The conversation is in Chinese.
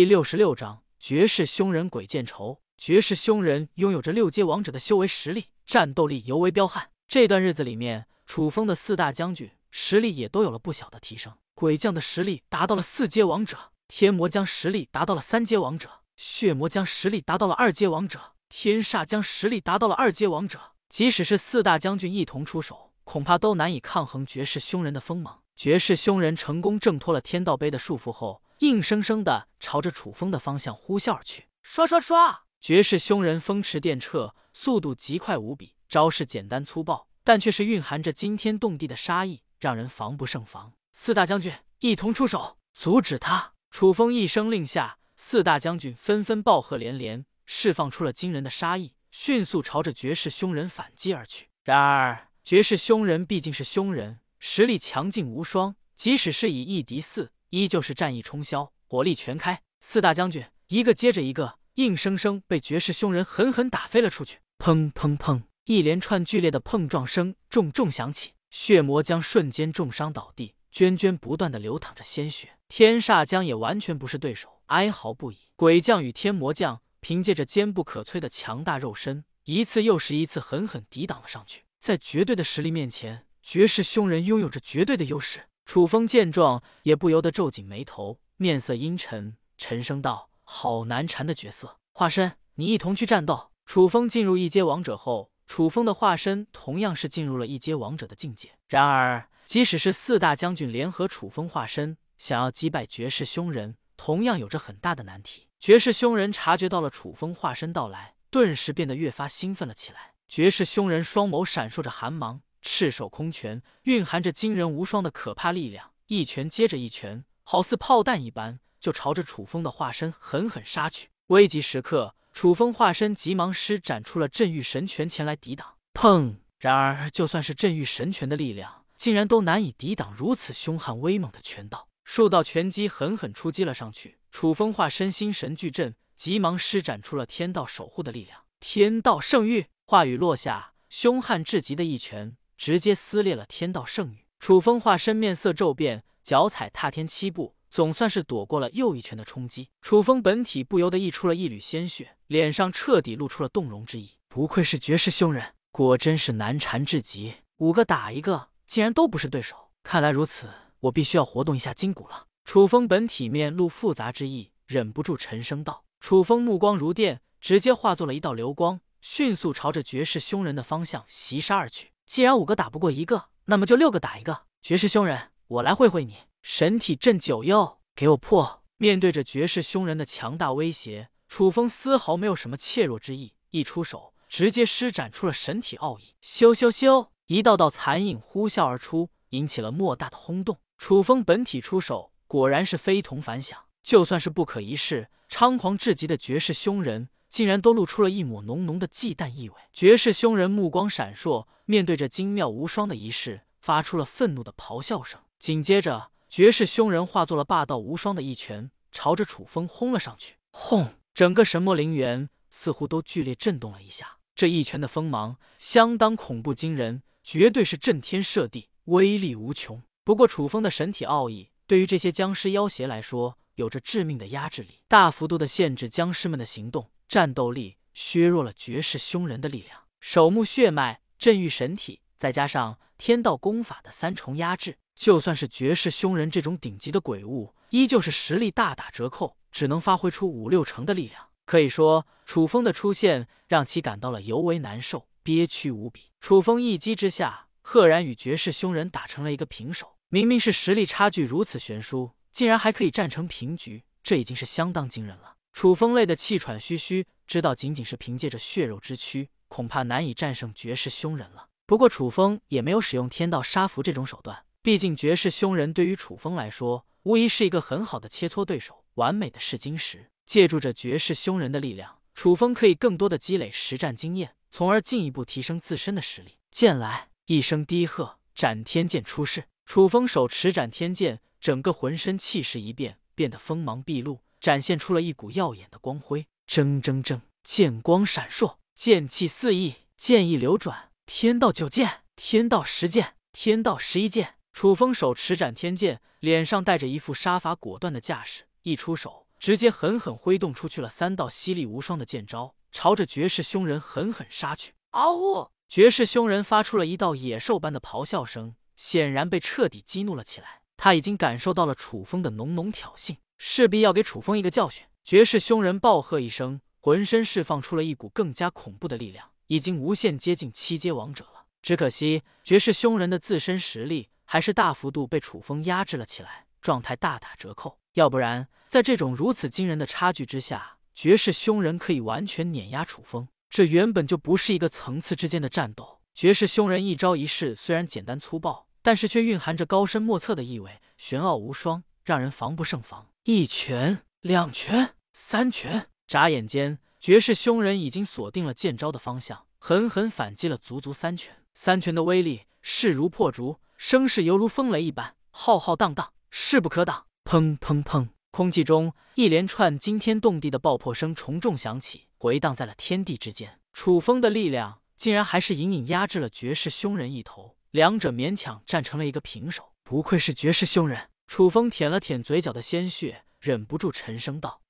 第六十六章绝世凶人鬼见愁。绝世凶人拥有着六阶王者的修为实力，战斗力尤为彪悍。这段日子里面，楚风的四大将军实力也都有了不小的提升。鬼将的实力达到了四阶王者，天魔将实力达到了三阶王者，血魔将实力达到了二阶王者，天煞将实力达到了二阶王者。即使是四大将军一同出手，恐怕都难以抗衡绝世凶人的锋芒。绝世凶人成功挣脱了天道碑的束缚后，硬生生的朝着楚风的方向呼啸而去。刷刷刷！绝世凶人风驰电掣，速度极快无比，招式简单粗暴，但却是蕴含着惊天动地的杀意，让人防不胜防。四大将军一同出手，阻止他！楚风一声令下，四大将军纷纷暴喝连连，释放出了惊人的杀意，迅速朝着绝世凶人反击而去。然而，绝世凶人毕竟是凶人，实力强劲无双，即使是以一敌四，依旧是战意冲霄，火力全开。四大将军一个接着一个。硬生生被绝世凶人狠狠打飞了出去，砰砰砰！一连串剧烈的碰撞声重重响起，血魔将瞬间重伤倒地，涓涓不断的流淌着鲜血。天煞将也完全不是对手，哀嚎不已。鬼将与天魔将凭借着坚不可摧的强大肉身，一次又是一次狠狠抵挡了上去。在绝对的实力面前，绝世凶人拥有着绝对的优势。楚风见状，也不由得皱紧眉头，面色阴沉，沉声道。好难缠的角色，化身，你一同去战斗。楚风进入一阶王者后，楚风的化身同样是进入了一阶王者的境界。然而，即使是四大将军联合楚风化身，想要击败绝世凶人，同样有着很大的难题。绝世凶人察觉到了楚风化身到来，顿时变得越发兴奋了起来。绝世凶人双眸闪烁着寒芒，赤手空拳，蕴含着惊人无双的可怕力量，一拳接着一拳，好似炮弹一般。就朝着楚风的化身狠狠杀去。危急时刻，楚风化身急忙施展出了镇狱神拳前来抵挡。砰！然而，就算是镇狱神拳的力量，竟然都难以抵挡如此凶悍威猛的拳道。数道拳击狠狠出击了上去。楚风化身心神俱震，急忙施展出了天道守护的力量。天道圣域！话语落下，凶悍至极的一拳直接撕裂了天道圣域。楚风化身面色骤变，脚踩踏天七步。总算是躲过了又一拳的冲击，楚风本体不由得溢出了一缕鲜血，脸上彻底露出了动容之意。不愧是绝世凶人，果真是难缠至极，五个打一个，竟然都不是对手。看来如此，我必须要活动一下筋骨了。楚风本体面露复杂之意，忍不住沉声道。楚风目光如电，直接化作了一道流光，迅速朝着绝世凶人的方向袭杀而去。既然五个打不过一个，那么就六个打一个。绝世凶人，我来会会你。神体镇九幽，给我破！面对着绝世凶人的强大威胁，楚风丝毫没有什么怯弱之意，一出手直接施展出了神体奥义。咻咻咻！一道道残影呼啸而出，引起了莫大的轰动。楚风本体出手，果然是非同凡响。就算是不可一世、猖狂至极的绝世凶人，竟然都露出了一抹浓浓的忌惮意味。绝世凶人目光闪烁，面对着精妙无双的仪式，发出了愤怒的咆哮声。紧接着。绝世凶人化作了霸道无双的一拳，朝着楚风轰了上去。轰！整个神魔陵园似乎都剧烈震动了一下。这一拳的锋芒相当恐怖惊人，绝对是震天射地，威力无穷。不过，楚风的神体奥义对于这些僵尸妖邪来说，有着致命的压制力，大幅度的限制僵尸们的行动、战斗力，削弱了绝世凶人的力量。守墓血脉、镇狱神体，再加上天道功法的三重压制。就算是绝世凶人这种顶级的鬼物，依旧是实力大打折扣，只能发挥出五六成的力量。可以说，楚风的出现让其感到了尤为难受，憋屈无比。楚风一击之下，赫然与绝世凶人打成了一个平手。明明是实力差距如此悬殊，竟然还可以战成平局，这已经是相当惊人了。楚风累得气喘吁吁，知道仅仅是凭借着血肉之躯，恐怕难以战胜绝世凶人了。不过，楚风也没有使用天道杀符这种手段。毕竟绝世凶人对于楚风来说，无疑是一个很好的切磋对手、完美的试金石。借助着绝世凶人的力量，楚风可以更多的积累实战经验，从而进一步提升自身的实力。剑来！一声低喝，斩天剑出世。楚风手持斩天剑，整个浑身气势一变，变得锋芒毕露，展现出了一股耀眼的光辉。铮铮铮，剑光闪烁，剑气四溢，剑意流转。天道九剑，天道十剑，天道十一剑。楚风手持斩天剑，脸上带着一副杀伐果断的架势，一出手直接狠狠挥动出去了三道犀利无双的剑招，朝着绝世凶人狠狠杀去。嗷呜！绝世凶人发出了一道野兽般的咆哮声，显然被彻底激怒了起来。他已经感受到了楚风的浓浓挑衅，势必要给楚风一个教训。绝世凶人暴喝一声，浑身释放出了一股更加恐怖的力量，已经无限接近七阶王者了。只可惜，绝世凶人的自身实力还是大幅度被楚风压制了起来，状态大打折扣。要不然，在这种如此惊人的差距之下，绝世凶人可以完全碾压楚风。这原本就不是一个层次之间的战斗。绝世凶人一招一式虽然简单粗暴，但是却蕴含着高深莫测的意味，玄奥无双，让人防不胜防。一拳，两拳，三拳，眨眼间，绝世凶人已经锁定了剑招的方向，狠狠反击了足足三拳。三拳的威力势如破竹，声势犹如风雷一般，浩浩荡荡，势不可挡。砰砰砰！空气中一连串惊天动地的爆破声重重响起，回荡在了天地之间。楚风的力量竟然还是隐隐压制了绝世凶人一头，两者勉强战成了一个平手。不愧是绝世凶人！楚风舔了舔嘴角的鲜血，忍不住沉声道：“